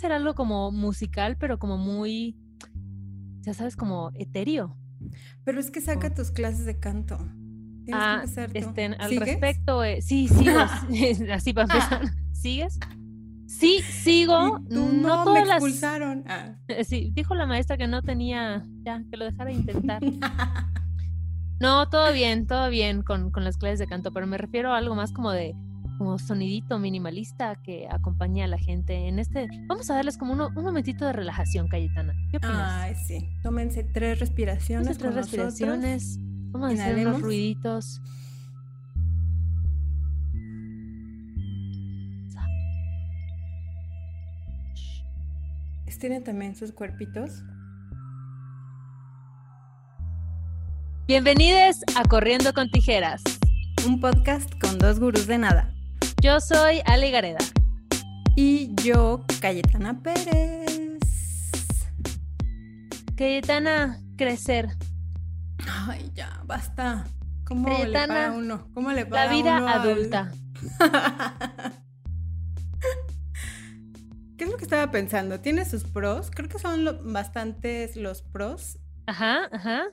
hacer algo como musical, pero como muy, ya sabes, como etéreo. Pero es que saca tus clases de canto. Tienes Ah, que empezar tú. este, al ¿Sigues? respecto, eh, sí, sigo, así para empezar. ¿Sigues? Sí, sigo. Tú, no, no, me todas las. expulsaron. Ah. Sí, dijo la maestra que no tenía, ya, que lo dejara intentar. No, todo bien, todo bien con, con las clases de canto, pero me refiero a algo más como de como sonidito minimalista que acompaña a la gente en este. Vamos a darles como uno- un momentito de relajación, Cayetana. ¿Qué opinas? Ay, sí. Tómense tres respiraciones. Hacer tres con nosotros. respiraciones. Vamos a hacer unos ruiditos. Estiren también sus cuerpitos. Bienvenidos a Corriendo con Tijeras. Un podcast con dos gurús de nada. Yo soy Ale Gareda. Y yo, Cayetana Pérez. Cayetana, crecer. Ay, ya, basta. ¿Cómo le Cayetana, para uno? ¿Cómo le La vida uno al- adulta. ¿Qué es lo que estaba pensando? ¿Tiene sus pros? Creo que son lo- bastantes los pros, Ajá, ajá.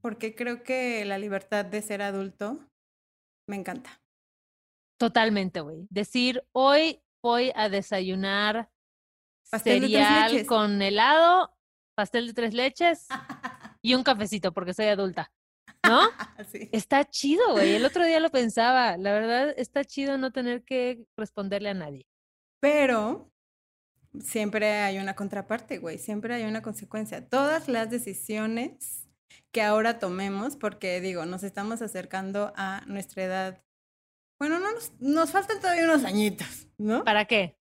porque creo que la libertad de ser adulto me encanta. Totalmente, güey. Decir, hoy voy a desayunar Pastel de tres cereal leches. con helado, pastel de tres leches y un cafecito porque soy adulta. ¿No? Está chido, güey. El otro día lo pensaba. La verdad, está chido no tener que responderle a nadie. Pero siempre hay una contraparte, güey. Siempre hay una consecuencia. Todas las decisiones que ahora tomemos, porque digo, nos estamos acercando a nuestra edad. Bueno, no nos, nos faltan todavía unos añitos, ¿no? ¿Para qué?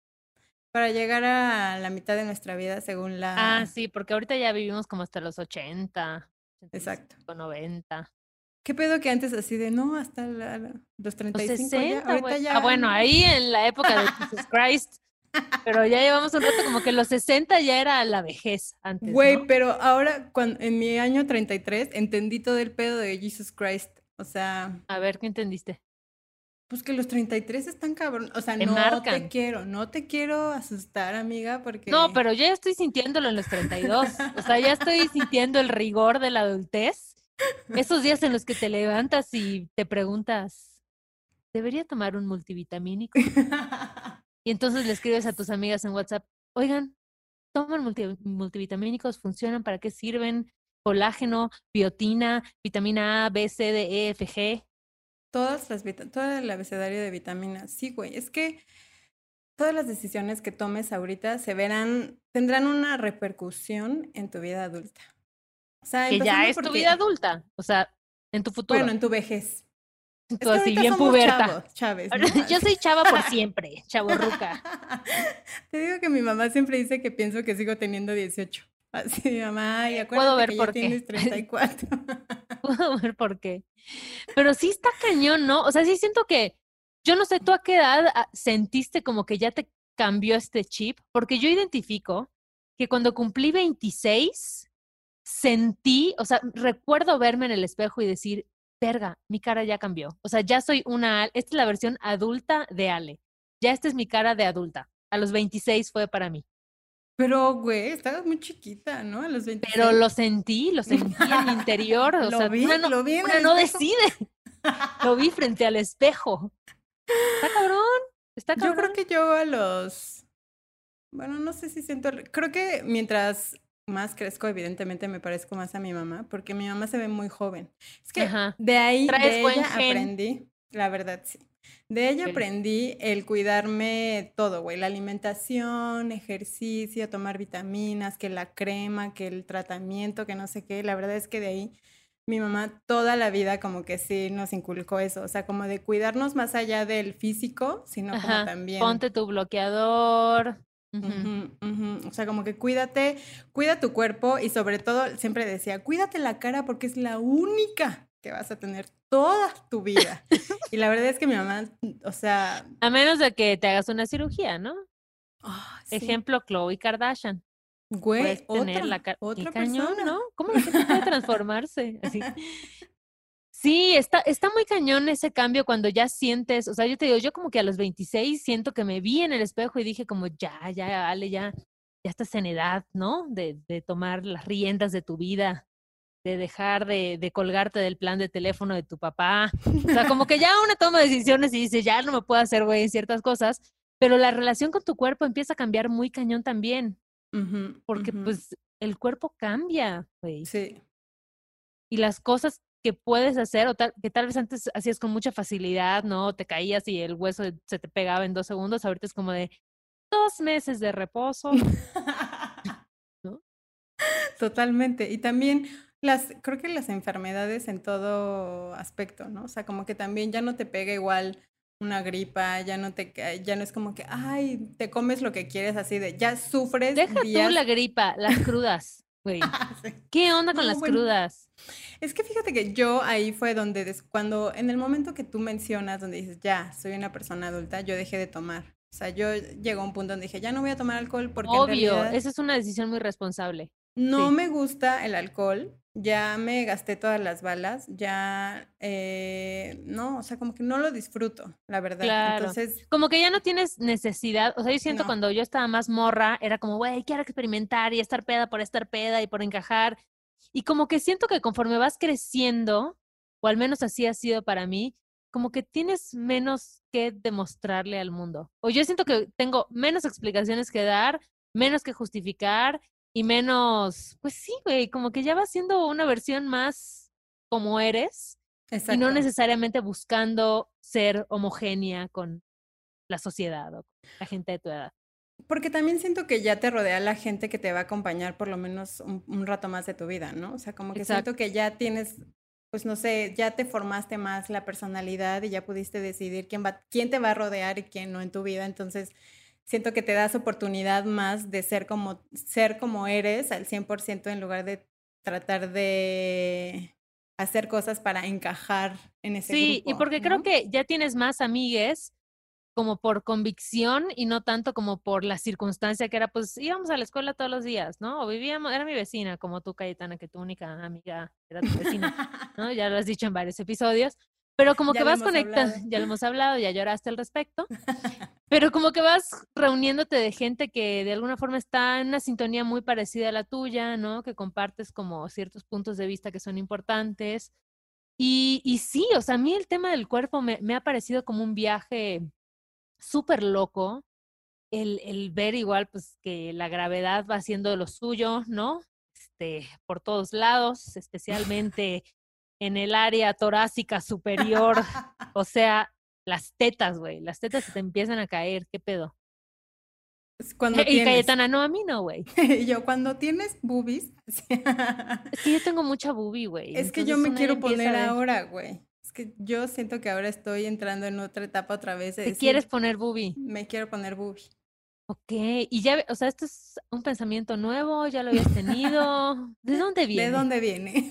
Para llegar a la mitad de nuestra vida según la... Ah, sí, porque ahorita ya vivimos como hasta los 80. Exacto. 85, 90. ¿Qué pedo que antes así de no hasta la- la- los Los 35 ya? 60, Ahorita ya. Ah, bueno, ahí en la época de Jesus Christ. Pero ya llevamos un rato como que los 60 ya era la vejez antes. Güey, ¿no? pero ahora cuando, en mi año 33 entendí todo el pedo de Jesus Christ. O sea, A ver, ¿qué entendiste? Pues que los 33 están cabrón. O sea, Te no marcan. te quiero, no te quiero asustar, amiga, porque... No, pero yo ya estoy sintiéndolo en los 32. O sea, ya estoy sintiendo el rigor de la adultez. Esos días en los que te levantas y te preguntas, ¿debería tomar un multivitamínico? Y entonces le escribes a tus amigas en WhatsApp, oigan, toman multi- multivitamínicos, funcionan, ¿para qué sirven? Colágeno, biotina, vitamina A, B, C, D, E, F, G. Todas las todo el abecedario de vitaminas. Sí, güey. Es que todas las decisiones que tomes ahorita se verán, tendrán una repercusión en tu vida adulta. O sea, Que ya es tu porque- vida adulta. O sea, en tu futuro. Bueno, en tu vejez. Tú así, bien puberta. chavos, chaves, ¿no? Yo soy chava por siempre, chavorruca. Te digo que mi mamá siempre dice que pienso que sigo teniendo 18. Así, mi mamá, ay, acuérdate Puedo ver que por ya qué. tienes 34. Puedo ver por qué. Pero sí está cañón, ¿no? O sea, sí siento que, yo no sé, ¿tú a qué edad ah, sentiste como que ya te cambió este chip? Porque yo identifico que cuando cumplí 26, sentí, o sea, recuerdo verme en el espejo y decir, verga, mi cara ya cambió. O sea, ya soy una, esta es la versión adulta de Ale. Ya esta es mi cara de adulta. A los 26 fue para mí. Pero, güey, estabas muy chiquita, ¿no? A los 26. Pero lo sentí, lo sentí en mi interior. O Lo sea, vi, una no, lo vi en una no decide. Lo vi frente al espejo. Está cabrón. Está Yo cabrón. creo que yo a los. Bueno, no sé si siento. Creo que mientras más crezco, evidentemente me parezco más a mi mamá, porque mi mamá se ve muy joven. Es que Ajá. de ahí de ella aprendí, la verdad sí. De ella aprendí el cuidarme todo, güey, la alimentación, ejercicio, tomar vitaminas, que la crema, que el tratamiento, que no sé qué. La verdad es que de ahí mi mamá toda la vida como que sí nos inculcó eso, o sea, como de cuidarnos más allá del físico, sino como Ajá. también Ponte tu bloqueador. O sea, como que cuídate, cuida tu cuerpo y sobre todo siempre decía, cuídate la cara porque es la única que vas a tener toda tu vida. y la verdad es que mi mamá, o sea, A menos de que te hagas una cirugía, ¿no? ah, sí, Ejemplo, Chloe Kardashian. güey, tener la otra cañón, persona. ¿no? ¿Cómo la gente puede transformarse? Así. Sí, está, está muy cañón ese cambio cuando ya sientes, o sea, yo te digo, yo como que a los 26 siento que me vi en el espejo y dije como, ya, ya, Ale, ya, ya estás en edad, ¿no? De, de tomar las riendas de tu vida, de dejar de, de, colgarte del plan de teléfono de tu papá. O sea, como que ya uno toma decisiones y dice, ya no me puedo hacer, güey, en ciertas cosas, pero la relación con tu cuerpo empieza a cambiar muy cañón también. porque pues el cuerpo cambia, güey. Sí. Y las cosas que puedes hacer, o tal, que tal vez antes hacías con mucha facilidad, ¿no? Te caías y el hueso se te pegaba en dos segundos, ahorita es como de dos meses de reposo. ¿no? Totalmente. Y también las, creo que las enfermedades en todo aspecto, ¿no? O sea, como que también ya no te pega igual una gripa, ya no te ya no es como que, ay, te comes lo que quieres así de, ya sufres. Deja tú la gripa, las crudas. ¿Qué onda con las crudas? Es que fíjate que yo ahí fue donde, cuando, en el momento que tú mencionas, donde dices, ya, soy una persona adulta, yo dejé de tomar. O sea, yo llegó a un punto donde dije, ya no voy a tomar alcohol porque... Obvio, esa es una decisión muy responsable. No me gusta el alcohol, ya me gasté todas las balas, ya eh, no, o sea, como que no lo disfruto, la verdad. Claro. Entonces, como que ya no tienes necesidad, o sea, yo siento cuando yo estaba más morra, era como, güey, quiero experimentar y estar peda por estar peda y por encajar. Y como que siento que conforme vas creciendo, o al menos así ha sido para mí, como que tienes menos que demostrarle al mundo. O yo siento que tengo menos explicaciones que dar, menos que justificar y menos, pues sí, güey, como que ya vas siendo una versión más como eres y no necesariamente buscando ser homogénea con la sociedad o la gente de tu edad. Porque también siento que ya te rodea la gente que te va a acompañar por lo menos un, rato más de tu vida, ¿no? O sea, como que siento que ya tienes, pues no sé, ya te formaste más la personalidad y ya pudiste decidir quién va, quién te va a rodear y quién no en tu vida. Entonces, siento que te das oportunidad más de ser como, ser como eres al 100% en lugar de tratar de hacer cosas para encajar en ese sí, grupo. Sí, y porque creo que ya tienes más amigues como por convicción y no tanto como por la circunstancia que era, pues íbamos a la escuela todos los días, ¿no? O vivíamos, era mi vecina, como tú, Cayetana, que tu única amiga era tu vecina, ¿no? Ya lo has dicho en varios episodios. Pero como que vas conectando, ya lo hemos hablado, ya lloraste al respecto, pero como que vas reuniéndote de gente que de alguna forma está en una sintonía muy parecida a la tuya, ¿no? Que compartes como ciertos puntos de vista que son importantes. Y, y sí, o sea, a mí el tema del cuerpo me, me ha parecido como un viaje súper loco, el, el ver igual pues que la gravedad va haciendo lo suyo, ¿no? Este, por todos lados, especialmente en el área torácica superior. o sea, las tetas, güey. Las tetas se te empiezan a caer. ¿Qué pedo? Cuando y Cayetana, no, a mí no, güey. yo, cuando tienes boobies. es que yo tengo mucha boobie, güey. Es que yo me quiero poner ahora, güey. Es que yo siento que ahora estoy entrando en otra etapa otra vez. ¿Te quieres poner boobie? Me quiero poner boobie. Ok, y ya, o sea, esto es un pensamiento nuevo, ya lo habías tenido. ¿De dónde viene? ¿De dónde viene?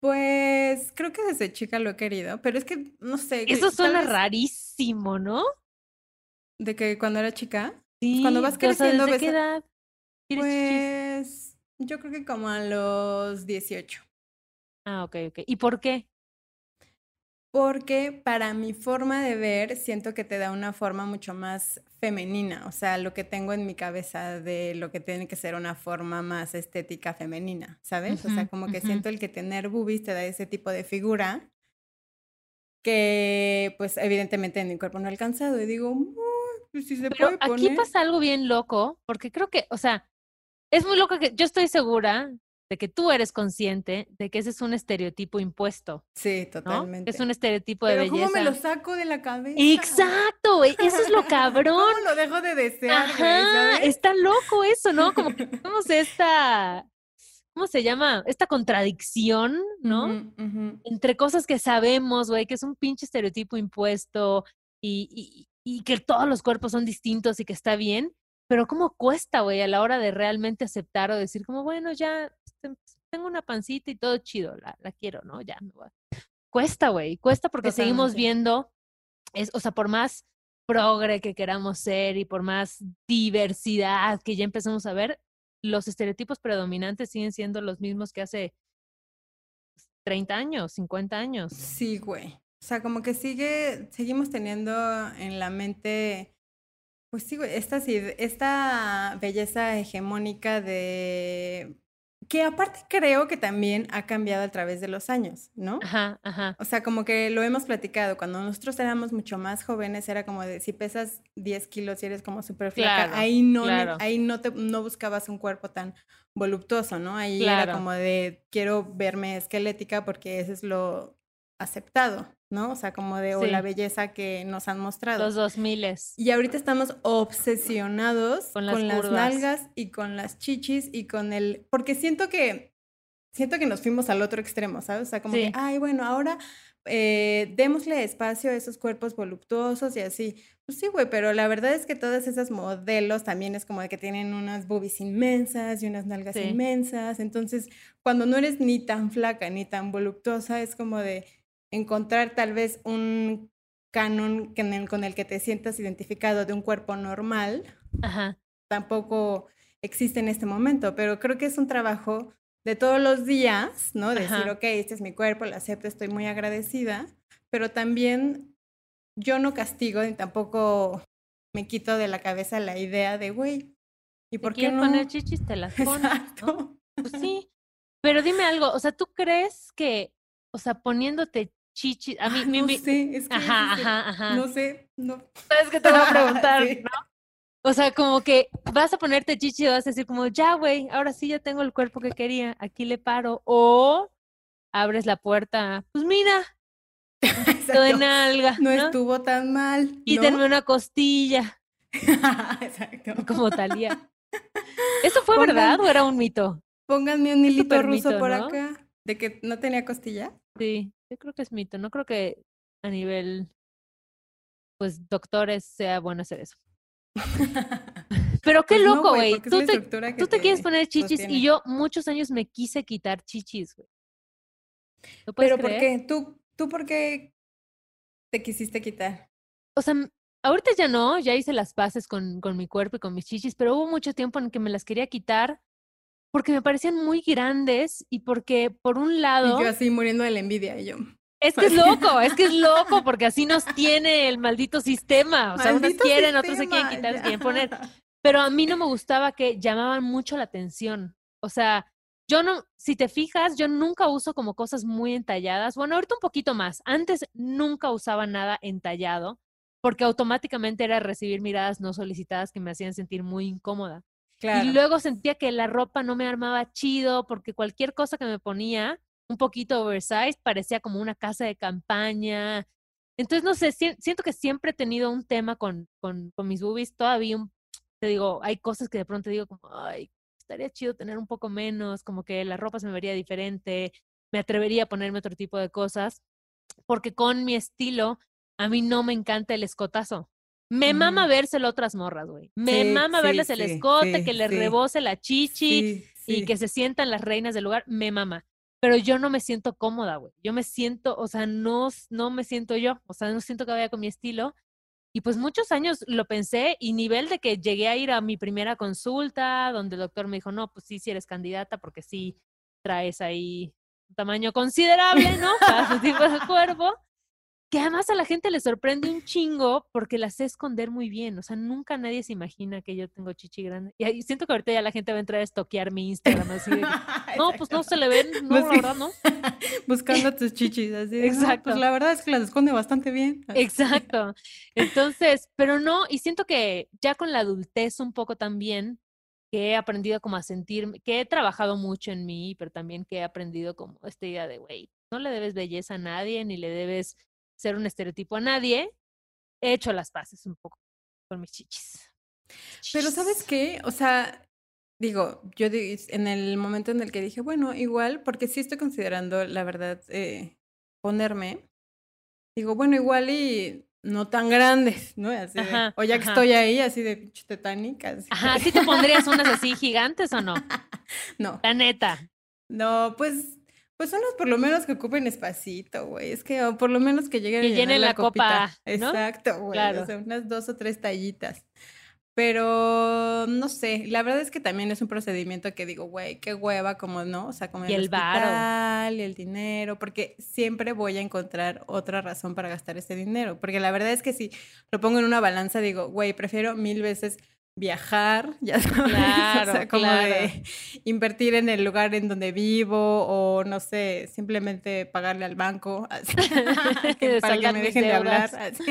Pues creo que desde chica lo he querido, pero es que no sé. Eso suena rarísimo, ¿no? ¿De que cuando era chica? Sí. Cuando vas creciendo. ¿Desde qué edad? Pues yo creo que como a los 18. Ah, ok, ok. ¿Y por qué? Porque para mi forma de ver siento que te da una forma mucho más femenina, o sea, lo que tengo en mi cabeza de lo que tiene que ser una forma más estética femenina, ¿sabes? o sea, como que siento el que tener boobies te da ese tipo de figura que pues evidentemente en mi cuerpo no he alcanzado y digo, pues si se Pero aquí pasa algo bien loco, porque creo que, o sea, es muy loco que yo estoy segura de que tú eres consciente de que ese es un estereotipo impuesto. Sí, totalmente. Es un estereotipo de belleza. ¿Cómo me lo saco de la cabeza? Exacto, eso es lo cabrón. ¿Cómo lo dejo de desear? Ajá, está loco eso, ¿no? Como que tenemos esta, ¿cómo se llama? Esta contradicción, ¿no? Entre cosas que sabemos, güey, que es un pinche estereotipo impuesto y, y, y que todos los cuerpos son distintos y que está bien. Pero cómo cuesta, güey, a la hora de realmente aceptar o decir como, bueno, ya tengo una pancita y todo chido, la, la quiero, ¿no? Ya me voy. Cuesta, güey, cuesta porque seguimos viendo, es, o sea, por más progre que queramos ser y por más diversidad que ya empezamos a ver, los estereotipos predominantes siguen siendo los mismos que hace 30 años, 50 años. Sí, güey. O sea, como que sigue, seguimos teniendo en la mente, pues sí, güey, esta, esta belleza hegemónica de que aparte creo que también ha cambiado a través de los años, ¿no? Ajá, ajá. O sea, como que lo hemos platicado, cuando nosotros éramos mucho más jóvenes era como de si pesas 10 kilos y eres como súper flaca, ahí no, ahí no, te, no buscabas un cuerpo tan voluptuoso, ¿no? Ahí era como de quiero verme esquelética porque eso es lo aceptado, ¿no? O sea, como de o la belleza que nos han mostrado. Los dos miles. Y ahorita estamos obsesionados con las, nalgas y con las chichis y con el... Porque siento que... Siento que nos fuimos al otro extremo, ¿sabes? O sea, como que, ay, bueno, ahora eh, démosle espacio a esos cuerpos voluptuosos y así. Pues sí, güey, pero la verdad es que todas esas modelos también es como de que tienen unas boobies inmensas y unas nalgas inmensas. Entonces, cuando no eres ni tan flaca ni tan voluptuosa, es como de encontrar tal vez un canon con el que te sientas identificado de un cuerpo normal, tampoco existe en este momento, pero creo que es un trabajo de todos los días, ¿no? Decir, ok, este es mi cuerpo, lo acepto, estoy muy agradecida, pero también yo no castigo ni tampoco me quito de la cabeza la idea de, güey, ¿y por qué no? poner chichis, te las pones, Exacto. Pues sí, pero dime algo, o sea, ¿tú crees que, o sea, poniéndote chichis. A mí, no sé, es que ajá, ajá, ajá. No sé, no. ¿Sabes qué te voy a preguntar? ¿no? O sea, como que vas a ponerte chichis y vas a decir como, ya, güey, ahora sí ya tengo el cuerpo que quería, aquí le paro. O abres la puerta, pues mira, de nalga. No, estuvo tan mal. Y una costilla. Exacto. Como Talía. ¿Eso fue verdad o era un mito? Pónganme un hilito ruso por acá. ¿De que no tenía costilla? Sí. Yo creo que es mito, no creo que a nivel, pues, doctores sea bueno hacer eso. Pero qué pues loco, güey. tú, te, tú te, quieres poner chichis y yo muchos años me quise quitar chichis, güey. Pero ¿por qué? ¿Tú, ¿Tú por qué te quisiste quitar? O sea, ahorita ya no, ya hice las paces con, con mi cuerpo y con mis chichis, pero hubo mucho tiempo en que me las quería quitar porque me parecían muy grandes y porque por un lado... Y yo así muriendo de la envidia y yo... Es que es loco, es que es loco, porque así nos tiene el maldito sistema. O sea, unos quieren, otros se quieren quitar, se quieren poner. Pero a mí no me gustaba que llamaban mucho la atención. O sea, yo no, si te fijas, yo nunca uso como cosas muy entalladas. Bueno, ahorita un poquito más. Antes nunca usaba nada entallado, porque automáticamente era recibir miradas no solicitadas que me hacían sentir muy incómoda. Y luego sentía que la ropa no me armaba chido porque cualquier cosa que me ponía, un poquito oversized, parecía como una casa de campaña. Entonces, no sé, siento que siempre he tenido un tema con, con, con mis boobies. Todavía, te digo, hay cosas que de pronto digo como, ay, estaría chido tener un poco menos, como que la ropa se me vería diferente, me atrevería a ponerme otro tipo de cosas, porque con mi estilo, a mí no me encanta el escotazo. Me mama vérselo otras morras, güey. Me mama verles el escote, que le rebose la chichi y que se sientan las reinas del lugar. Me mama. Pero yo no me siento cómoda, güey. Yo me siento, o sea, no, no me siento yo. O sea, no siento que vaya con mi estilo. Y pues muchos años lo pensé y nivel de que llegué a ir a mi primera consulta, donde el doctor me dijo, no, pues sí, sí eres candidata porque sí traes ahí un tamaño considerable, ¿no? Para tu tipo de cuerpo que además a la gente le sorprende un chingo porque la sé esconder muy bien. O sea, nunca nadie se imagina que yo tengo chichi grande. Y siento que ahorita ya la gente va a entrar a estoquear mi Instagram así de no, pues no se le ven, no, la verdad, no. Buscando tus chichis, así. Exacto. pues la verdad es que las esconde bastante bien. Exacto. Entonces, pero no, y siento que ya con la adultez un poco también, que he aprendido como a sentir, que he trabajado mucho en mí, pero también que he aprendido como esta idea de, güey, no le debes belleza a nadie, ni le debes ser un estereotipo a nadie, he hecho las paces un poco con mis chichis. Pero ¿sabes qué? O sea, digo, yo en el momento en el que dije, bueno, igual, porque sí estoy considerando, la verdad, eh, ponerme, digo, bueno, igual y no tan grandes, ¿no? Así o ya que estoy ahí, así de pinche tetánica. Ajá, ¿sí te pondrías unas así gigantes o no? no. La neta. No, pues pues unos por lo menos que ocupen espacito, güey. Es que por lo menos que lleguen que llenen la, copa. Exacto, güey. O sea, unas dos o tres tallitas. Pero no sé, la verdad es que también es un procedimiento que digo, güey, qué hueva, como no, o sea, como Y el el varo. hospital y el dinero, porque siempre voy a encontrar otra razón para gastar ese dinero. Porque la verdad es que si lo pongo en una balanza, digo, güey, prefiero mil veces viajar, ya sabes, Claro, o sea, como claro. de invertir en el lugar en donde vivo o no sé, simplemente pagarle al banco así, que- para que me dejen de hablar. así.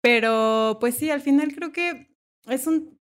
Pero pues sí, al final creo que es un,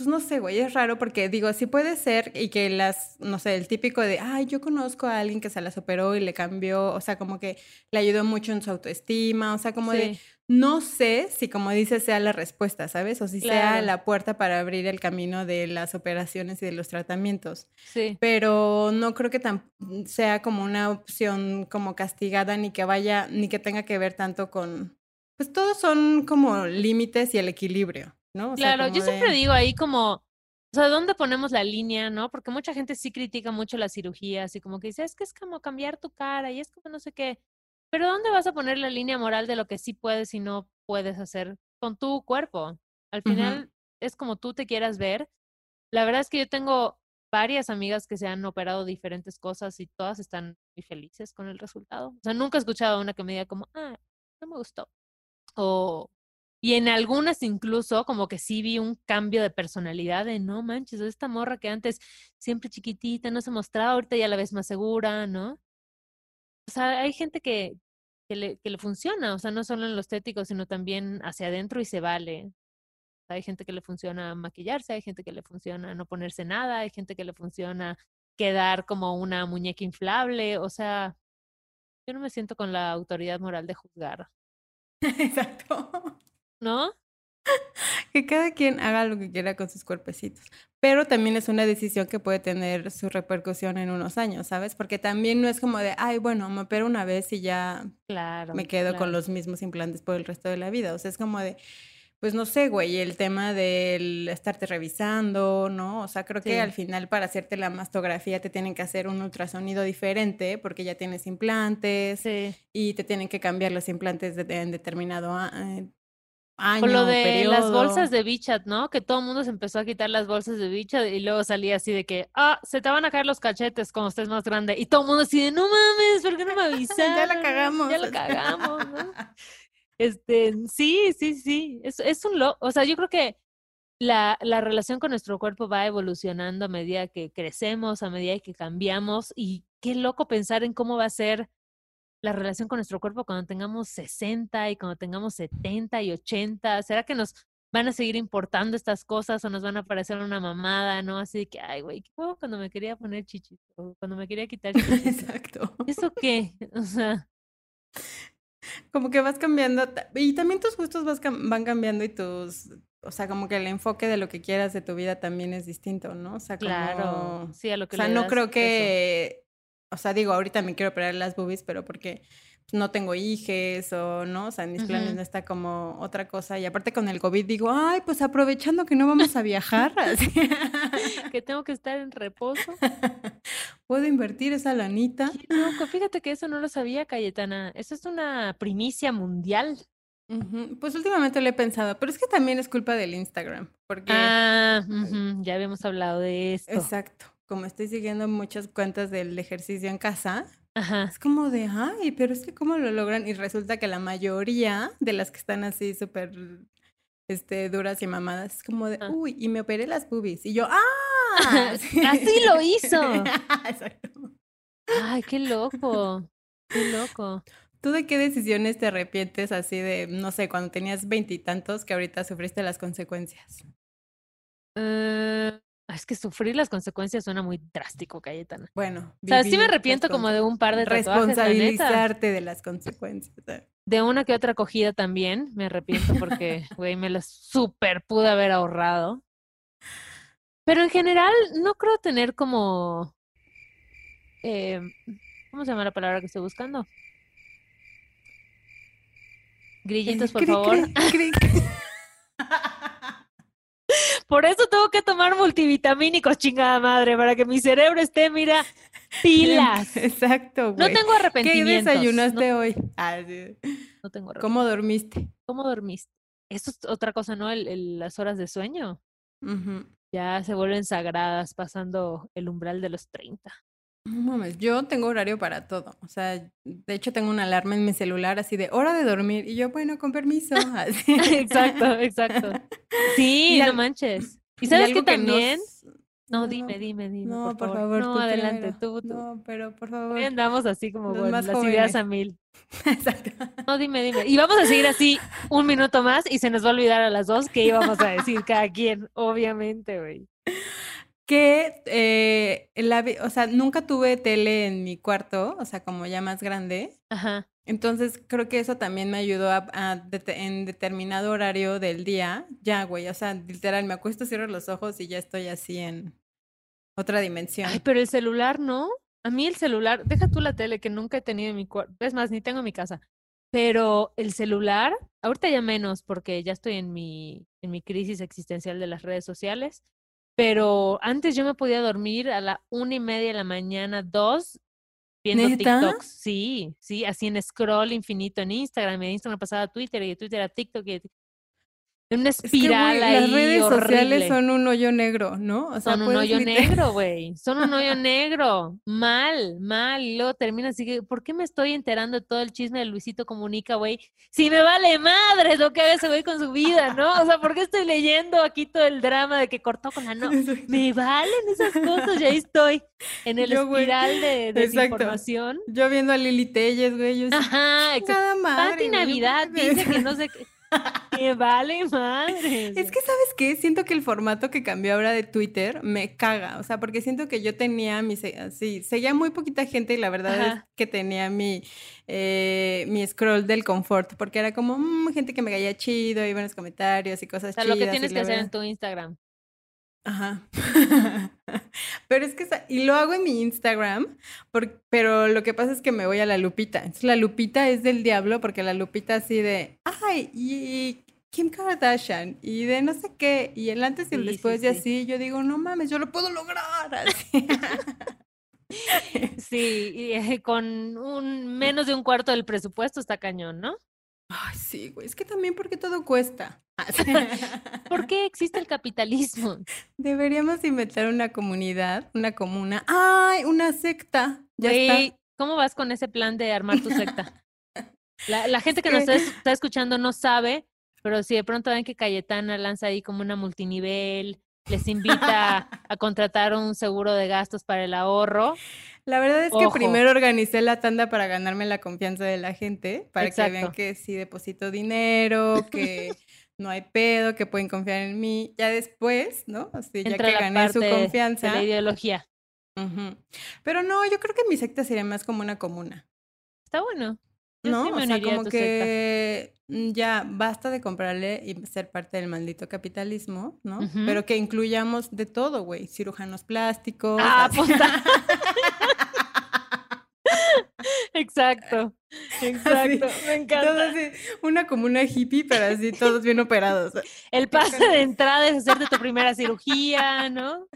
pues no sé, güey, es raro porque digo, sí puede ser y que las, no sé, el típico de, ay, yo conozco a alguien que se las operó y le cambió, o sea, como que le ayudó mucho en su autoestima, o sea, como de, no sé si como dices sea la respuesta, ¿sabes? O si sea la puerta para abrir el camino de las operaciones y de los tratamientos. sí. Pero no creo que tan, sea como una opción como castigada ni que vaya, ni que tenga que ver tanto con, pues todos son como límites y el equilibrio, ¿no? O sea, Claro, yo siempre de- digo ahí como, o sea, ¿dónde ponemos la línea, no? Porque mucha gente sí critica mucho las cirugías y como que dice, es que es como cambiar tu cara y es como no sé qué. Pero ¿dónde vas a poner la línea moral de lo que sí puedes y no puedes hacer con tu cuerpo? Al final es como tú te quieras ver. La verdad es que yo tengo varias amigas que se han operado diferentes cosas y todas están muy felices con el resultado. O sea, nunca he escuchado a una que me diga como, ah, no me gustó. O, y en algunas incluso como que sí vi un cambio de personalidad de no manches, esta morra que antes siempre chiquitita, no se mostraba, ahorita ya la ves más segura, ¿no? O sea, hay gente que, que, le, que le funciona, o sea, no solo en lo estético, sino también hacia adentro y se vale. O hay gente que le funciona maquillarse, hay gente que le funciona no ponerse nada, hay gente que le funciona quedar como una muñeca inflable, o sea, yo no me siento con la autoridad moral de juzgar, Exacto. ¿No? Que cada quien haga lo que quiera con sus cuerpecitos. Pero también es una decisión que puede tener su repercusión en unos años, ¿sabes? Porque también no es como de, ay, bueno, me opero una vez y ya Claro. me quedo con los mismos implantes por el resto de la vida. O sea, es como de, pues no sé, güey, el tema del estarte revisando, ¿no? O sea, creo que Sí. al final para hacerte la mastografía te tienen que hacer un ultrasonido diferente porque ya tienes implantes Sí. y te tienen que cambiar los implantes de- en determinado año, lo de las bolsas de Bichat, ¿no? Que todo el mundo se empezó a quitar las bolsas de Bichat y luego salía así de que, ah, se te van a caer los cachetes cuando estés más grande. Y todo el mundo así de, no mames, ¿por qué no me avisaron? Ya la cagamos. Ya la cagamos, ¿no? Este, sí, sí, sí. Es, es un lo, o sea, yo creo que la, la relación con nuestro cuerpo va evolucionando a medida que crecemos, a medida que cambiamos. Y qué loco pensar en cómo va a ser la relación con nuestro cuerpo cuando tengamos 60 y cuando tengamos 70 y 80. ¿Será que nos van a seguir importando estas cosas o nos van a parecer una mamada, no? Así de que, ay, güey, qué huevo cuando me quería poner chichis o cuando me quería quitar chichis. Exacto. ¿Eso qué? O sea, Como que vas cambiando y también tus gustos vas van cambiando y tus, o sea, como que el enfoque de lo que quieras de tu vida también es distinto, ¿no? O sea, como, claro, sí, a lo que o sea, le no creo que, o sea, digo, ahorita me quiero operar las boobies, pero porque no tengo hijes o no, o sea, en mis planes no está como otra cosa. Y aparte con el COVID digo, ay, pues aprovechando que no vamos a viajar, así, que tengo que estar en reposo. puedo invertir esa lanita. Loco, fíjate que eso no lo sabía, Cayetana. Eso es una primicia mundial. Pues últimamente lo he pensado, pero es que también es culpa del Instagram, porque... Ah, ujú, ya habíamos hablado de esto. Exacto. Como estoy siguiendo muchas cuentas del ejercicio en casa, Ajá. es como de, ay, pero es que cómo lo logran. Y resulta que la mayoría de las que están así súper este, duras y mamadas, es como de, Ah. uy, y me operé las boobies. Y yo, ¡ah! Sí. Así lo hizo. Exacto. Ay, qué loco. Qué loco. ¿Tú de qué decisiones te arrepientes así de, no sé, cuando tenías veintitantos que ahorita sufriste las consecuencias? Eh, es que sufrir las consecuencias suena muy drástico, Cayetana. Bueno, O sea, sí me arrepiento como de un par de tatuajes, la responsabilizarte de las consecuencias. ¿eh? De una que otra acogida también, me arrepiento porque, güey, me las super pude haber ahorrado. Pero en general, no creo tener como. eh, ¿Cómo se llama la palabra que estoy buscando? Grillitos, por favor. Por eso tengo que tomar multivitamínicos, chingada madre, para que mi cerebro esté, mira, pilas. Exacto, No tengo ¿Qué arrepentimientos. desayunaste No, hoy? Ah, sí. no tengo arrepentimientos. ¿Cómo dormiste? ¿Cómo dormiste? eso es otra cosa, ¿no? El, el- las horas de sueño ya se vuelven sagradas pasando el umbral de los 30. No mames, yo tengo horario para todo. O sea, de hecho tengo una alarma en mi celular así de hora de dormir. Y yo, bueno, con permiso. Así. exacto, exacto. Sí, Y no al- manches. ¿Y Y sabes que algo que también? No, dime, dime, dime. No, por, por favor. No, tú adelante, tú, tú. No, pero por favor. Hoy andamos así como con las ideas a mil. Exacto. No, dime, dime. Y vamos a seguir así un minuto más y se nos va a olvidar a las dos que íbamos a decir cada quien, obviamente, güey. Que, eh, la o sea, nunca tuve tele en mi cuarto, o sea, como ya más grande. Ajá. Entonces, creo que eso también me ayudó a, en determinado horario del día, ya, güey, o sea, literal, me acuesto, cierro los ojos y ya estoy así en otra dimensión. Ay, pero el celular, ¿no? A mí el celular, deja tú la tele que nunca he tenido en mi cuarto, es más, ni tengo en mi casa. Pero el celular, ahorita ya menos porque ya estoy en mi, en mi crisis existencial de las redes sociales. Pero antes yo me podía dormir a la una y media de la mañana, dos, viendo ¿Neta? TikToks. Sí, sí, así en scroll infinito en Instagram. y de Instagram pasaba a Twitter y de Twitter a TikTok. Y de- en una Es que, espiral ahí las redes sociales son un hoyo negro, ¿no? O sea, Son un hoyo literal- negro, güey. Son un hoyo negro. Mal, mal. Y luego termina así que, ¿por qué me estoy enterando de todo el chisme de Luisito Comunica, güey? Si me vale madre lo que haga ese güey con su vida, ¿no? O sea, ¿por qué estoy leyendo aquí todo el drama de que cortó con la no? Me valen esas cosas y ahí estoy en el Yo, espiral de desinformación. Yo viendo a Lili Telles, güey, yo Ajá, exacto. Cada madre. Pati Navidad que- dice que no sé qué. Me vale madre. Es que, ¿sabes qué? Siento que el formato que cambió ahora de Twitter me caga. O sea, porque siento que yo tenía mi... Así, seguía muy poquita gente y la verdad es que tenía mi, eh, mi scroll del confort. Porque era como mm, gente que me caía chido y buenos comentarios y cosas O sea, lo que tienes que hacer en tu Instagram. Ajá. Pero es que, y lo hago en mi Instagram, por- pero lo que pasa es que me voy a la Lupita. Entonces, la Lupita es del diablo porque la Lupita así de, ay, y Kim Kardashian, y de no sé qué, y el antes y el Sí, sí, después de sí. así, yo digo, no mames, yo lo puedo lograr. así. Sí, y, eh, con un menos de un cuarto del presupuesto está cañón, ¿no? Ay, sí, güey, es que también porque todo cuesta. Así. ¿Por qué existe el capitalismo? Deberíamos inventar una comunidad, una comuna. ¡Ay, una secta! Ya está. ¿cómo vas con ese plan de armar tu secta? La, la gente que nos está, es- está escuchando no sabe, pero si de pronto ven que Cayetana lanza ahí como una multinivel, les invita a contratar un seguro de gastos para el ahorro. La verdad es que Ojo. primero organicé la tanda para ganarme la confianza de la gente, para que vean que sí deposito dinero, que no hay pedo, que pueden confiar en mí. Ya después, ¿no? Así, ya Entra que la gané su parte de confianza. la ideología. Pero no, yo creo que mi secta sería más como una comuna, Está bueno. Yo ¿no? sí o sea, como tu secta. Mm, ya basta de comprarle y ser parte del maldito capitalismo, ¿no? Pero que incluyamos de todo, güey, cirujanos plásticos. Ah, así. puta. Exacto, exacto, me encanta. Así, una comuna hippie, pero así todos bien operados. El pase de entrada es hacerte tu primera cirugía, ¿no?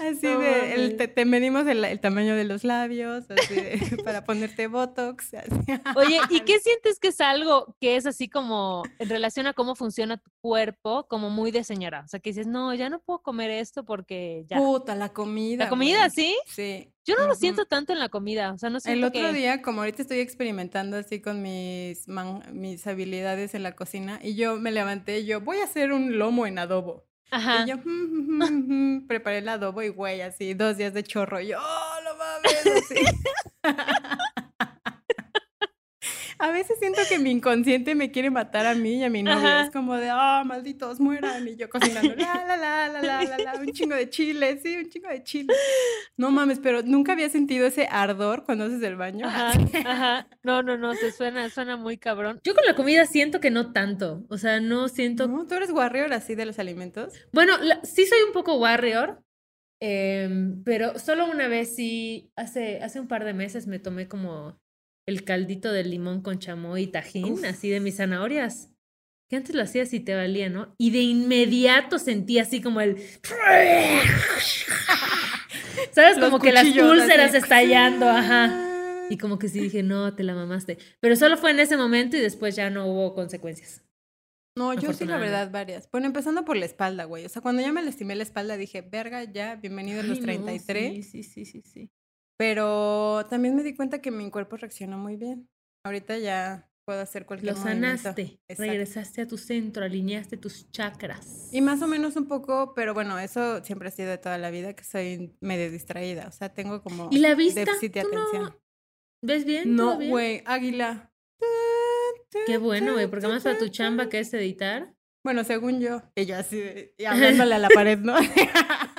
Así No de, el- te, te medimos el, el tamaño de los labios, así de- para ponerte botox. así. Oye, ¿y qué sientes que es algo que es así como en relación a cómo funciona tu cuerpo, como muy de señora? O sea, que dices, no, ya no puedo comer esto porque ya. Puta, la comida. La comida, güey. ¿sí? Sí. Yo no lo siento tanto en la comida, o sea, no El siento otro que... día, como ahorita estoy experimentando así con mis, man- mis habilidades en la cocina, y yo me levanté y yo voy a hacer un lomo en adobo. Ajá. Y yo "Mm, mm, mm, mm", preparé el adobo y güey, así dos días de chorro. Y yo, ¡oh, no mames! así. A veces siento que mi inconsciente me quiere matar a mí y a mi novio. Ajá. Es como de, ah, malditos, mueran. Y yo cocinando, la, la, la, la, la, la, la, un chingo de chile, sí, un chingo de chile. No mames, pero nunca había sentido ese ardor cuando haces el baño. Ajá, ajá. No, no, no, te suena, suena muy cabrón. Yo con la comida siento que no tanto. O sea, no siento. ¿No? ¿Tú eres warrior así de los alimentos? Bueno, la- sí soy un poco warrior, em, pero solo una vez sí, hace, hace un par de meses me tomé como el caldito de limón con chamoy y tajín, Uf. así de mis zanahorias. Que antes lo hacías y te valía, ¿no? Y de inmediato sentí así como el. ¿Sabes? Los Como que las úlceras así. estallando, ajá. Y como que sí dije, no, te la mamaste. Pero solo fue en ese momento y después ya no hubo consecuencias. No, yo sí, la verdad, varias. Bueno, empezando por la espalda, güey. O sea, cuando ya me lastimé la espalda dije, verga, ya, bienvenido a los Ay, no, 33. sí, sí, sí, sí, sí. Pero también me di cuenta que mi cuerpo reaccionó muy bien. Ahorita ya puedo hacer cualquier Lo sanaste, regresaste a tu centro, alineaste tus chakras. Y más o menos un poco, pero bueno, eso siempre ha sido de toda la vida, que soy medio distraída. O sea, tengo como ¿Y la vista? déficit de ¿Tú no atención. ¿Ves bien? No, güey, águila. Qué bueno, güey, porque más para tu chamba que es editar. Bueno, según yo. Yo así, hablándole a la pared, ¿no?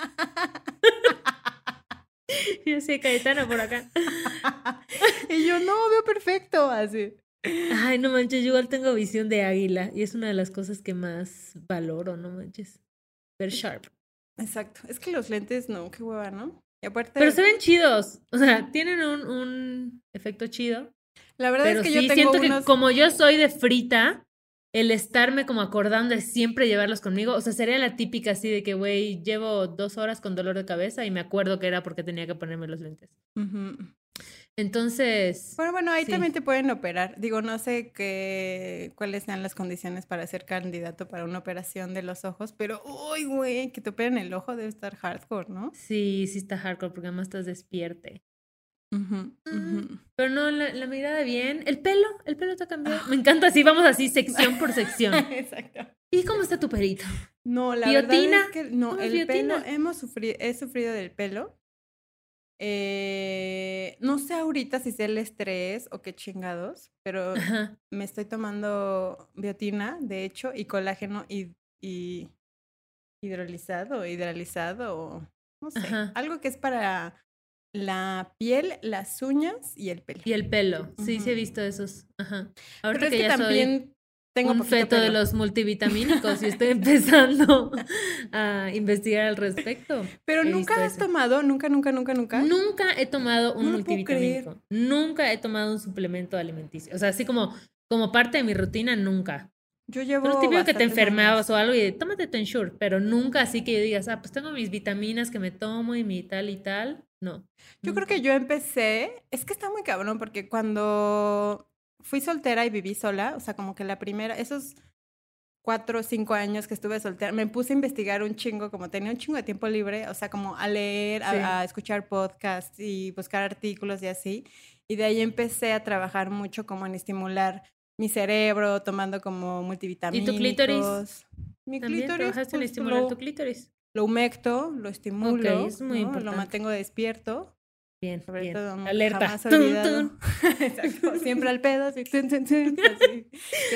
Yo sé, Cayetana por acá. y yo, no, veo perfecto, así. Ay, no manches, yo igual tengo visión de águila y es una de las cosas que más valoro, no manches. Ver sharp. Exacto. Es que los lentes, no, qué hueva, ¿no? Y aparte, Pero se ven chidos, o sea, tienen un, un efecto chido. la verdad Pero es que sí, yo tengo siento unos... que como yo soy de frita, el estarme como acordando de siempre llevarlos conmigo, o sea, sería la típica así de que, güey, llevo dos horas con dolor de cabeza y me acuerdo que era porque tenía que ponerme los lentes. Entonces, Bueno, bueno, ahí Sí. también te pueden operar. Digo, no sé qué, cuáles sean las condiciones para ser candidato para una operación de los ojos, pero, uy, güey, que te operen el ojo debe estar hardcore, ¿no? sí, sí está hardcore porque además estás despierte. Ujú. Pero no, la, la mirada bien. El pelo, el pelo ha cambiado. Me encanta así, vamos así, sección por sección. Exacto. ¿Y cómo está tu perito? No, la ¿Biotina? verdad es que no, ¿Cómo es el pelo, hemos sufrido, he sufrido del pelo. Eh, no sé ahorita si sea el estrés o qué chingados, pero Ajá. me estoy tomando biotina, de hecho, y colágeno y, y hidrolizado, hidralizado, o no sé, Ajá. algo que es para la piel, las uñas y el pelo. Y el pelo. Sí, sí he visto esos. Ajá. Pero Ahorita es que que soy también tengo un feto de los multivitamínicos y estoy empezando a investigar al respecto. Pero he nunca has eso. tomado, nunca, nunca, nunca, nunca. Nunca he tomado un No multivitamínico. Nunca he tomado un suplemento alimenticio. O sea, así como, como parte de mi rutina, nunca. Yo llevo Pero típico que te enfermabas o algo y de, tómate tu Ensure, pero nunca así que yo digas, ah, pues tengo mis vitaminas que me tomo y mi tal y tal. No. Yo creo que yo empecé, es que está muy cabrón porque cuando fui soltera y viví sola, o sea, como que la primera, esos cuatro o cinco años que estuve soltera, me puse a investigar un chingo, como tenía un chingo de tiempo libre, o sea, como a leer, a, Sí. a escuchar podcasts y buscar artículos y así. Y de ahí empecé a trabajar mucho como en estimular mi cerebro, tomando como multivitamínicos. clítoris? Mi También clítoris, trabajaste en pues, estimular lo, tu clítoris. Lo humecto, lo estimulo, es muy ¿no? lo mantengo despierto. Bien, Sobre bien. todo, Alerta. jamás Tun, olvidado. tun. Exacto, siempre al pedo, así, tun, así.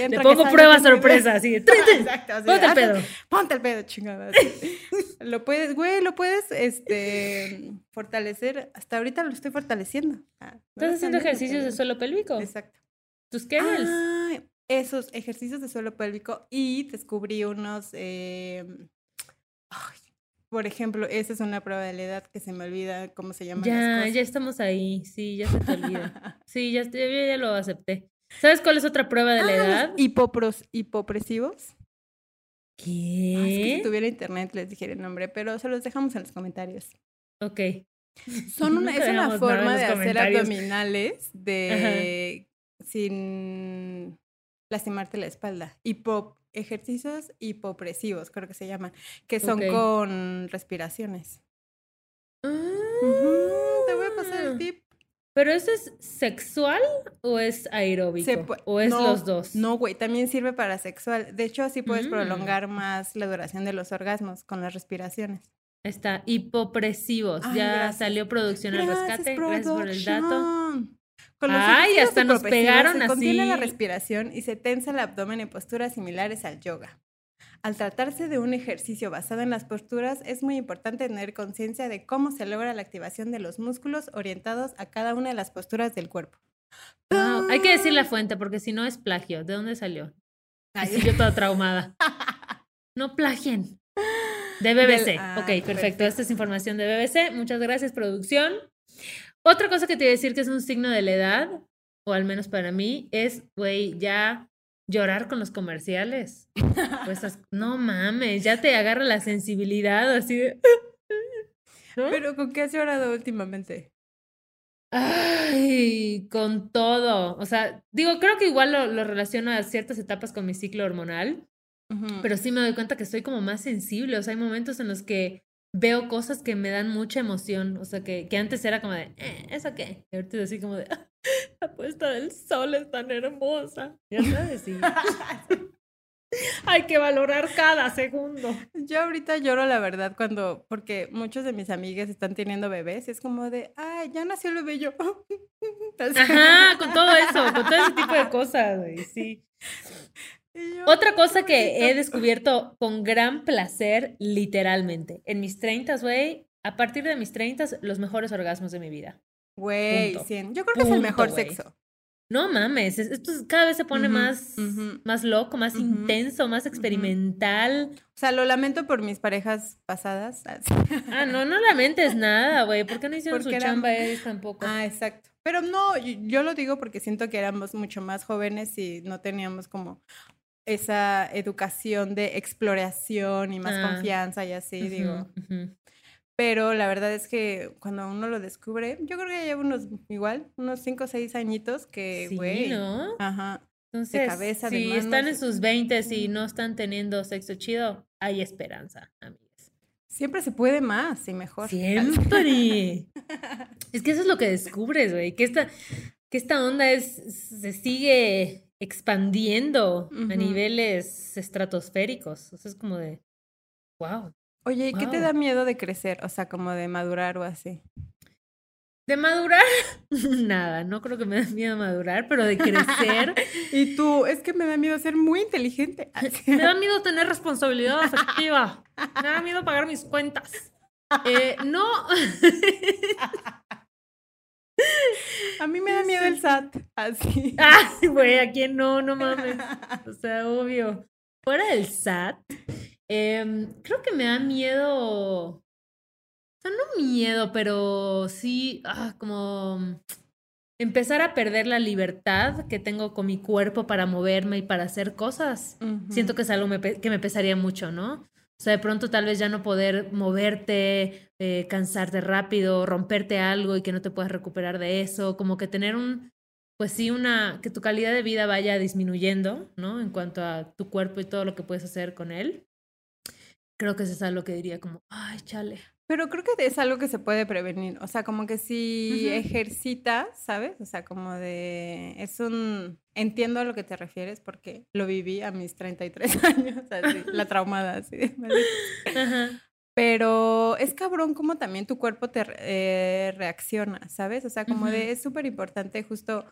Le pongo prueba sorpresa, así Exacto, así. ponte el ah, pedo. Ponte el pedo, chingada. Lo puedes, güey, lo puedes, este, fortalecer. Hasta ahorita lo estoy fortaleciendo. Ah, ¿Estás haciendo ejercicios de suelo pélvico? Exacto. ¿Tus Kegels? Ah, esos ejercicios de suelo pélvico y descubrí unos, eh, ay, por ejemplo, esa es una probabilidad de la edad que se me olvida cómo se llaman las Ya, cosas. ya estamos ahí. Sí, ya se te olvida. Sí, ya, ya lo acepté. ¿Sabes cuál es otra prueba de la Ah, edad? hipopros- hipopresivos. Ah, es que si ¿Qué? tuviera internet les dijera el nombre, pero se los dejamos en los comentarios. Ok. Son una, es una forma de hacer abdominales de sin lastimarte la espalda. Hipo, ejercicios hipopresivos, creo que se llaman, que son con respiraciones. Te voy a pasar Ah. el tip. ¿Pero eso es sexual o es aeróbico? ¿O es no, los dos? No, güey, también sirve para sexual. De hecho, así puedes Mm. prolongar más la duración de los orgasmos con las respiraciones. Está, hipopresivos. Ay, ya gracias. salió producción al rescate. Gracias por el dato. Con los Ay, hasta nos pegaron se contiene la así. respiración y se tensa el abdomen en posturas similares al yoga. Al tratarse de un ejercicio basado en las posturas, es muy importante tener conciencia de cómo se logra la activación de los músculos orientados a cada una de las posturas del cuerpo. Wow, Hay que decir la fuente porque si no es plagio. ¿De dónde salió? Así yo toda traumada. No plagien. De BBC. ah, ok, perfecto. perfecto. Esta es información de BBC. Muchas gracias, producción. Otra cosa que te iba a decir que es un signo de la edad, o al menos para mí, es, güey, ya llorar con los comerciales. Pues, no mames, ya te agarra la sensibilidad así de... ¿No? Pero ¿con qué has llorado últimamente? Ay, con todo. O sea, digo, creo que igual lo, lo relaciono a ciertas etapas con mi ciclo hormonal. pero sí me doy cuenta que estoy como más sensible. O sea, hay momentos en los que veo cosas que me dan mucha emoción. O sea, que, que antes era como de, eh, ¿eso qué? Y ahorita es así como de, la puesta del sol es tan hermosa. Ya sabes, sí. Hay que valorar cada segundo. Yo ahorita lloro la verdad cuando, porque muchos de mis amigas están teniendo bebés y es como de, ay, ya nació el bebé yo. Ajá, con todo eso, con todo ese tipo de cosas, güey, sí. Otra cosa que he descubierto con gran placer, literalmente, en mis 30, güey, a partir de mis 30, los mejores orgasmos de mi vida. Güey, Yo creo que es el mejor sexo. No mames, esto cada vez se pone más, más loco, más intenso, más experimental. O sea, lo lamento por mis parejas pasadas. Ah, no, no lamentes nada, güey. ¿Por qué no hicieron su chamba ellos tampoco? Ah, exacto. Pero no, yo lo digo porque siento que éramos mucho más jóvenes y no teníamos como esa educación de exploración y más ah, confianza y así, digo. Pero la verdad es que cuando uno lo descubre, yo creo que ya lleva unos, igual, unos 5 o 6 añitos que, güey. Sí, ¿no? Ajá. Entonces, de cabeza, si están en sus 20 y no están teniendo sexo chido, hay esperanza, amigas. Siempre se puede más y mejor. Siempre. es que eso es lo que descubres, güey. Que esta, que esta onda es, se sigue expandiendo a niveles estratosféricos. O sea, es como de, wow. Oye, ¿y qué te da miedo de crecer? O sea, como de madurar o así. De madurar, nada, no creo que me da miedo madurar, pero de crecer. y tú, es que me da miedo ser muy inteligente. me da miedo tener responsabilidad afectiva. Me da miedo pagar mis cuentas. Eh, no. A mí me da miedo el SAT, así. Ay, güey, ¿a quién no? No mames. O sea, obvio. Fuera del SAT, em, creo que me da miedo. O sea, no miedo, pero sí, ah, como empezar a perder la libertad que tengo con mi cuerpo para moverme y para hacer cosas. Siento que es algo que me pesaría mucho, ¿no? O sea, de pronto tal vez ya no poder moverte, eh, cansarte rápido, romperte algo y que no te puedas recuperar de eso, como que tener un, pues sí, una, que tu calidad de vida vaya disminuyendo, ¿no? En cuanto a tu cuerpo y todo lo que puedes hacer con él. Creo que eso es algo que diría como, ay, chale. Pero creo que es algo que se puede prevenir. O sea, como que si ejercitas, ¿sabes? O sea, como de. Es un. Entiendo a lo que te refieres porque lo viví a mis 33 años, así, la traumada, así. Pero es cabrón como también tu cuerpo te eh, reacciona, ¿sabes? O sea, como de. Es súper importante justo.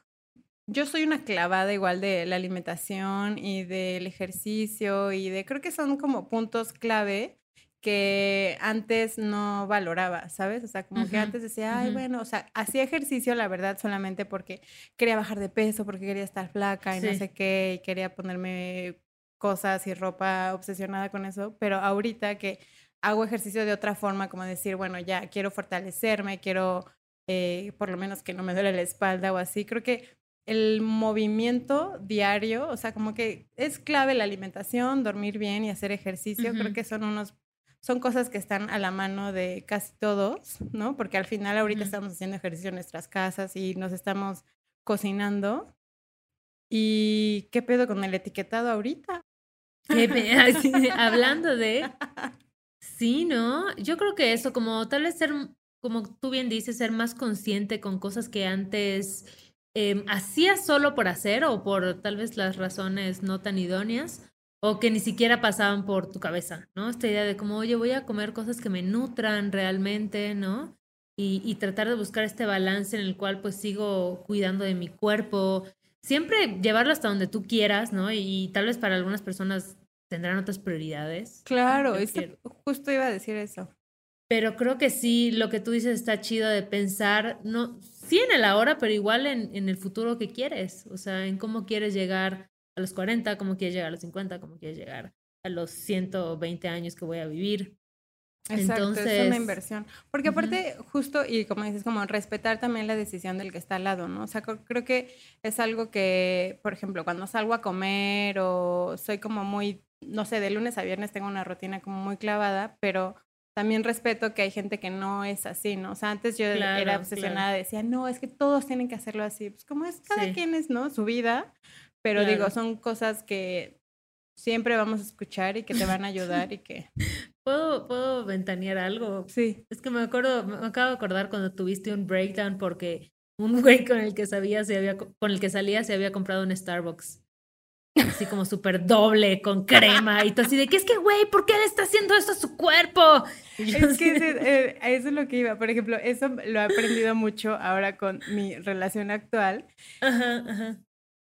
Yo soy una clavada igual de la alimentación y del ejercicio y de. Creo que son como puntos clave que antes no valoraba, ¿sabes? O sea, como que antes decía, ay, bueno, o sea, hacía ejercicio, la verdad, solamente porque quería bajar de peso, porque quería estar flaca y no sé qué, y quería ponerme cosas y ropa obsesionada con eso, pero ahorita que hago ejercicio de otra forma, como decir, bueno, ya quiero fortalecerme, quiero eh, por lo menos que no me duele la espalda o así, creo que el movimiento diario, o sea, como que es clave la alimentación, dormir bien y hacer ejercicio, creo que son unos son cosas que están a la mano de casi todos, ¿no? Porque al final ahorita estamos haciendo ejercicio en nuestras casas y nos estamos cocinando. ¿Y qué pedo con el etiquetado ahorita? hablando de... Sí, ¿no? Yo creo que eso, como tal vez ser, como tú bien dices, ser más consciente con cosas que antes eh, hacías solo por hacer o por tal vez las razones no tan idóneas o que ni siquiera pasaban por tu cabeza, ¿no? Esta idea de como, oye, voy a comer cosas que me nutran realmente, ¿no? Y, y, tratar de buscar este balance en el cual pues sigo cuidando de mi cuerpo, siempre llevarlo hasta donde tú quieras, ¿no? Y, tal vez para algunas personas tendrán otras prioridades. Claro, justo iba a decir eso. Pero creo que sí, lo que tú dices está chido de pensar, no, sí en el ahora, pero igual en, en el futuro que quieres, o sea, en cómo quieres llegar a los 40, cómo quieres llegar a los 50, cómo quieres llegar a los 120 años que voy a vivir. Exacto, es una inversión. Porque aparte, justo, y como dices, como respetar también la decisión del que está al lado, ¿no? O sea, creo que es algo que, por ejemplo, cuando salgo a comer o soy como muy, no sé, de lunes a viernes tengo una rutina como muy clavada, pero también respeto que hay gente que no es así, ¿no? O sea, antes yo era obsesionada, decía, no, es que todos tienen que hacerlo así. Pues como es cada quien es, ¿no? Su vida. Pero digo, son cosas que siempre vamos a escuchar y que te van a ayudar y que... ¿Puedo, ¿Puedo ventanear algo? Sí. Es que me acuerdo, me acabo de acordar cuando tuviste un breakdown porque un güey con el que sabía se había, con el que salía se había comprado un Starbucks. Así como súper doble, con crema y todo así de que es que, güey, ¿por qué le está haciendo esto a su cuerpo? Es que eh, eso es lo que iba. Por ejemplo, eso lo he aprendido mucho ahora con mi relación actual. Ajá, ajá.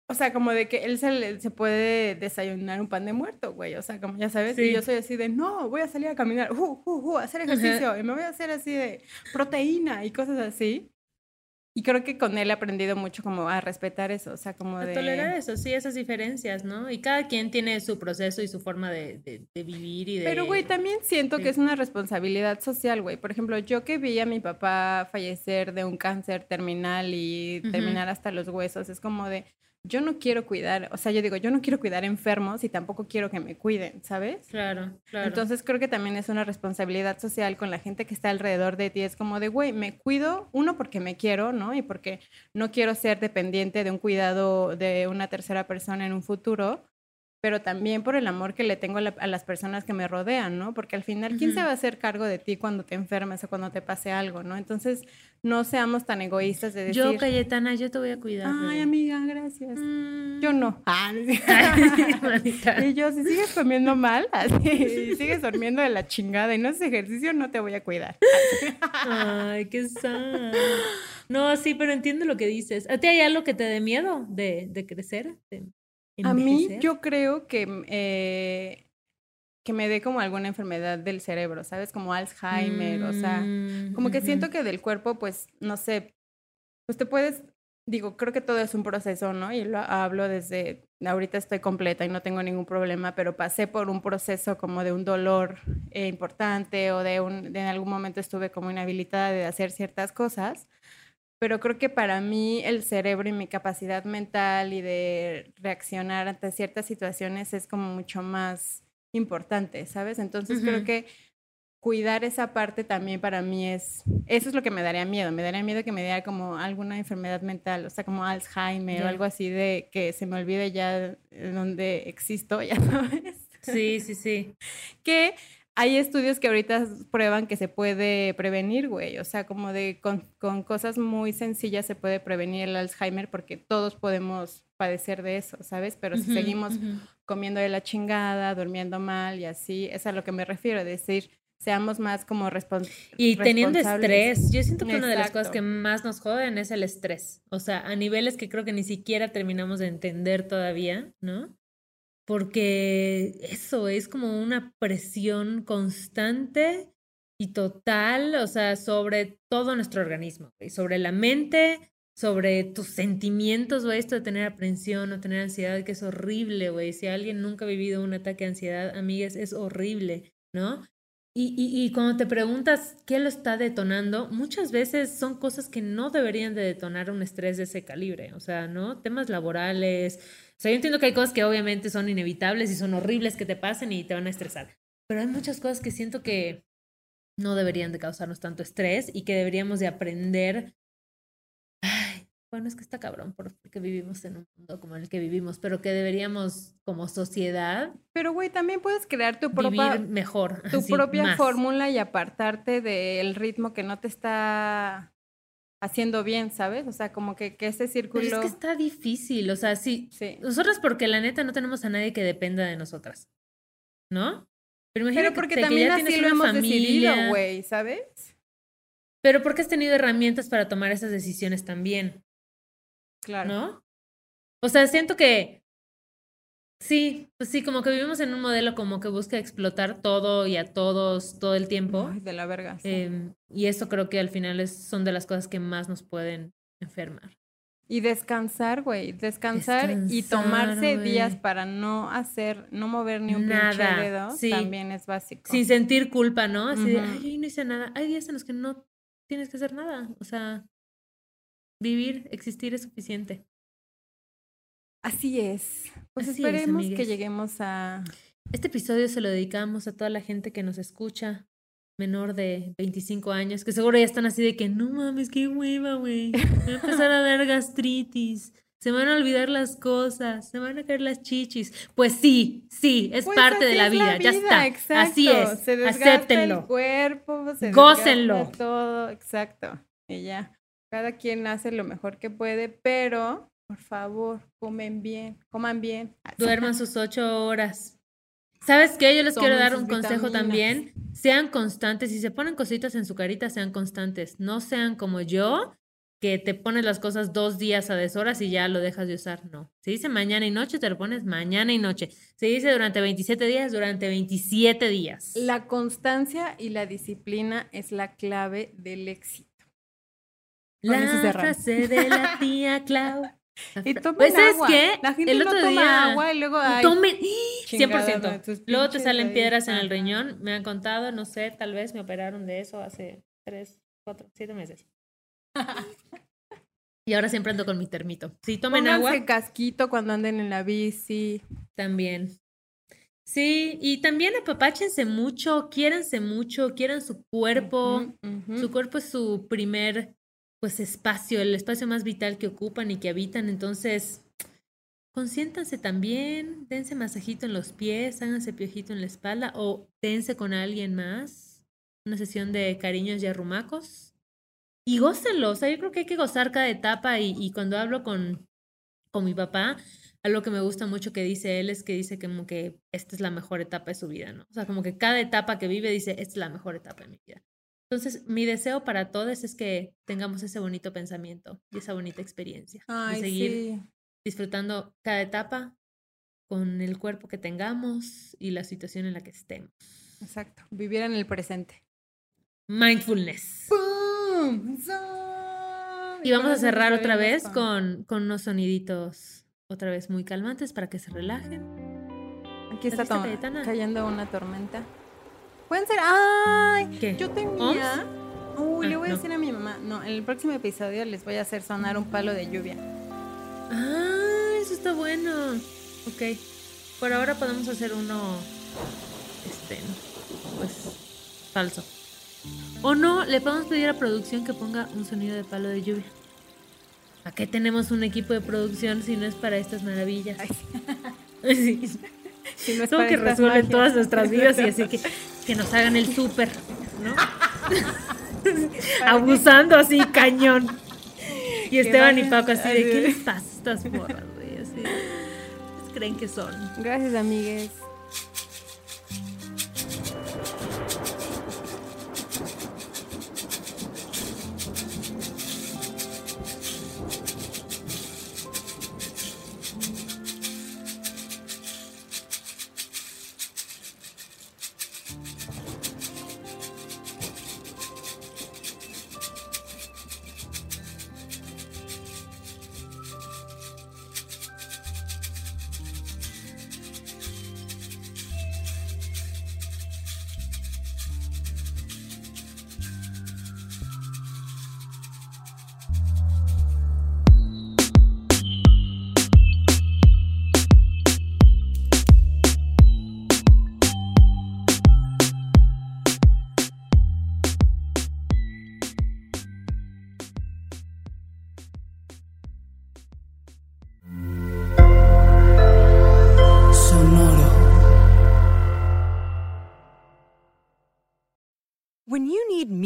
O sea, como de que él se, se puede desayunar un pan de muerto, güey. O sea, como ya sabes, y yo soy así de, no, voy a salir a caminar, uh, uh, uh, hacer ejercicio, y me voy a hacer así de proteína y cosas así. Y creo que con él he aprendido mucho como a respetar eso, o sea, como a de... tolerar eso, sí, esas diferencias, ¿no? Y cada quien tiene su proceso y su forma de, de, vivir y de... Pero, güey, también siento que es una responsabilidad social, güey. Por ejemplo, yo que vi a mi papá fallecer de un cáncer terminal y terminar hasta los huesos, es como de, yo no quiero cuidar, o sea, yo digo, yo no quiero cuidar enfermos y tampoco quiero que me cuiden, ¿sabes? Claro, claro. Entonces creo que también es una responsabilidad social con la gente que está alrededor de ti. Es como de, güey, me cuido, uno, porque me quiero, ¿no? Y porque no quiero ser dependiente de un cuidado de una tercera persona en un futuro pero también por el amor que le tengo a, las personas que me rodean, ¿no? Porque al final, ¿quién se va a hacer cargo de ti cuando te enfermes o cuando te pase algo, ¿no? Entonces, no seamos tan egoístas de decir... Yo, Cayetana, yo te voy a cuidar. Ay, amiga, gracias. Mm. Yo no. Ah, y yo, si sigues comiendo mal, así, y sigues durmiendo de la chingada y no haces ejercicio, no te voy a cuidar. Ay, qué sad. No, sí, pero entiendo lo que dices. ¿A ti hay algo que te dé miedo de, de crecer? A mí yo creo que, mm, eh, que me dé como alguna enfermedad del cerebro, ¿sabes? Como Alzheimer, o sea, como que siento que del cuerpo, pues, no sé, pues te puedes, digo, creo que todo es un proceso, ¿no? Y lo hablo desde, ahorita estoy completa y no tengo ningún problema, pero pasé por un proceso como de un dolor eh, importante o de un, de en algún momento estuve como inhabilitada de hacer ciertas cosas pero creo que para mí el cerebro y mi capacidad mental y de reaccionar ante ciertas situaciones es como mucho más importante, ¿sabes? Entonces creo que cuidar esa parte también para mí es, eso es lo que me daría miedo, me daría miedo que me diera como alguna enfermedad mental, o sea, como Alzheimer o algo así de que se me olvide ya dónde existo, ya sabes. Sí, sí, sí. que hay estudios que ahorita prueban que se puede prevenir, güey. O sea, como de con, cosas muy sencillas se puede prevenir el Alzheimer porque todos podemos padecer de eso, ¿sabes? Pero si seguimos comiendo de la chingada, durmiendo mal y así, es a lo que me refiero, decir, seamos más como responsables. Y teniendo estrés, yo siento que una de las cosas que más nos joden es el estrés. O sea, a niveles que creo que ni siquiera terminamos de entender todavía, ¿no? Porque eso es como una presión constante y total, o sea, sobre todo nuestro organismo, sobre la mente, sobre tus sentimientos, o esto de tener aprensión o tener ansiedad, que es horrible, güey. Si alguien nunca ha vivido un ataque de ansiedad, amigas, es horrible, ¿no? Y, y, y, cuando te preguntas qué lo está detonando, muchas veces son cosas que no deberían de detonar un estrés de ese calibre, o sea, ¿no? Temas laborales, o sea, yo entiendo que hay cosas que obviamente son inevitables y son horribles que te pasen y te van a estresar. Pero hay muchas cosas que siento que no deberían de causarnos tanto estrés y que deberíamos de aprender. Bueno, es que está cabrón porque vivimos en un mundo como el que vivimos, pero que deberíamos como sociedad. Pero güey, también puedes crear tu propia mejor, tu propia fórmula y apartarte del ritmo que no te está haciendo bien, ¿sabes? O sea, como que, que ese círculo... Pero es que está difícil, o sea, sí, sí. Nosotras porque la neta no tenemos a nadie que dependa de nosotras, ¿no? Pero, Pero porque también así lo hemos decidido, güey, ¿sabes? Pero porque has tenido herramientas para tomar esas decisiones también. Claro. ¿No? O sea, siento que Sí, pues sí, como que vivimos en un modelo como que busca explotar todo y a todos todo el tiempo. de la verga. Em, y eso creo que al final es, son de las cosas que más nos pueden enfermar. Y descansar, güey, descansar, y tomarse días para no hacer, no mover ni un nada. dedo, también es básico. Sin sentir culpa, ¿no? Así de, ay, no hice nada. Hay días en los que no tienes que hacer nada. O sea, vivir, existir es suficiente. Así es. Pues esperemos que lleguemos a... Este episodio se lo dedicamos a toda la gente que nos escucha, menor de 25 años, que seguro ya están así de que, no mames, qué hueva, güey. Voy a empezar a dar gastritis. se me van a olvidar las cosas, se me van a caer las chichis. Pues sí, sí, es Pues parte de la es vida, ya está. exacto. Así es, Se acéptenlo. el cuerpo, se Gócenlo. desgasta todo, exacto. Y ya, cada quien hace lo mejor que puede, pero por favor, comen bien, coman bien. Duerman sus ocho horas. ¿Sabes qué? Yo les quiero dar un consejo vitaminas. también. Sean constantes. Si se ponen cositas en su carita, sean constantes. No sean como yo, que te pones las cosas dos días a deshoras y ya lo dejas de usar. No. Se dice mañana y noche, te lo pones mañana y noche. Se dice durante 27 días, durante 27 días. La constancia y la disciplina es la clave del éxito. La frase de la tía Clau. La Y tomen Pues, ¿sabes agua. qué? La gente El no otro toma día- agua y luego ay, Tomen, chingada, 100%. ¿no? Tus Luego te salen piedras en el riñón. Me han contado, no sé, tal vez me operaron de eso hace 3, 4, 7 meses. Y ahora siempre ando con mi termito. Si tomen Pónganse agua, casquito cuando anden en la bici. también. Sí, y también apapáchense mucho, quiéranse mucho, quieran su cuerpo. Su cuerpo es su primer, pues, espacio, el espacio más vital que ocupan y que habitan. Entonces, consiéntanse también, dense masajito en los pies, háganse piojito en la espalda o dense con alguien más. Una sesión de cariños y arrumacos. Y gócenlo. O sea, yo creo que hay que gozar cada etapa. Y, y cuando hablo con, con mi papá, algo que me gusta mucho que dice él es que dice como que esta es la mejor etapa de su vida, ¿no? O sea, como que cada etapa que vive dice, esta es la mejor etapa de mi vida. Entonces, mi deseo para todos es que tengamos ese bonito pensamiento y esa bonita experiencia Ay, de seguir sí. disfrutando cada etapa con el cuerpo que tengamos y la situación en la que estemos. Exacto. Vivir en el presente. Mindfulness. ¡Pum! Y vamos a cerrar otra vez con, con unos soniditos otra vez muy calmantes para que se relajen. Aquí está cayendo una tormenta. Pueden ser. ¡Ay! ¿Qué? Yo tenía. Uy, Ah, le voy a no. decir a mi mamá. No, en el próximo episodio les voy a hacer sonar un palo de lluvia. Ah, eso está bueno. Ok. Por ahora podemos hacer uno, este, pues, falso. O no, le podemos pedir a producción que ponga un sonido de palo de lluvia. ¿A qué tenemos un equipo de producción si no es para estas maravillas? Sí. Si no es para que resuelven magias. todas nuestras vidas y así que, que nos hagan el súper, ¿no? Abusando así, cañón. Y Esteban y Paco así de, ¿qué les pasa a estas morras, güey? Así, ¿qué creen que son? Gracias, amigues.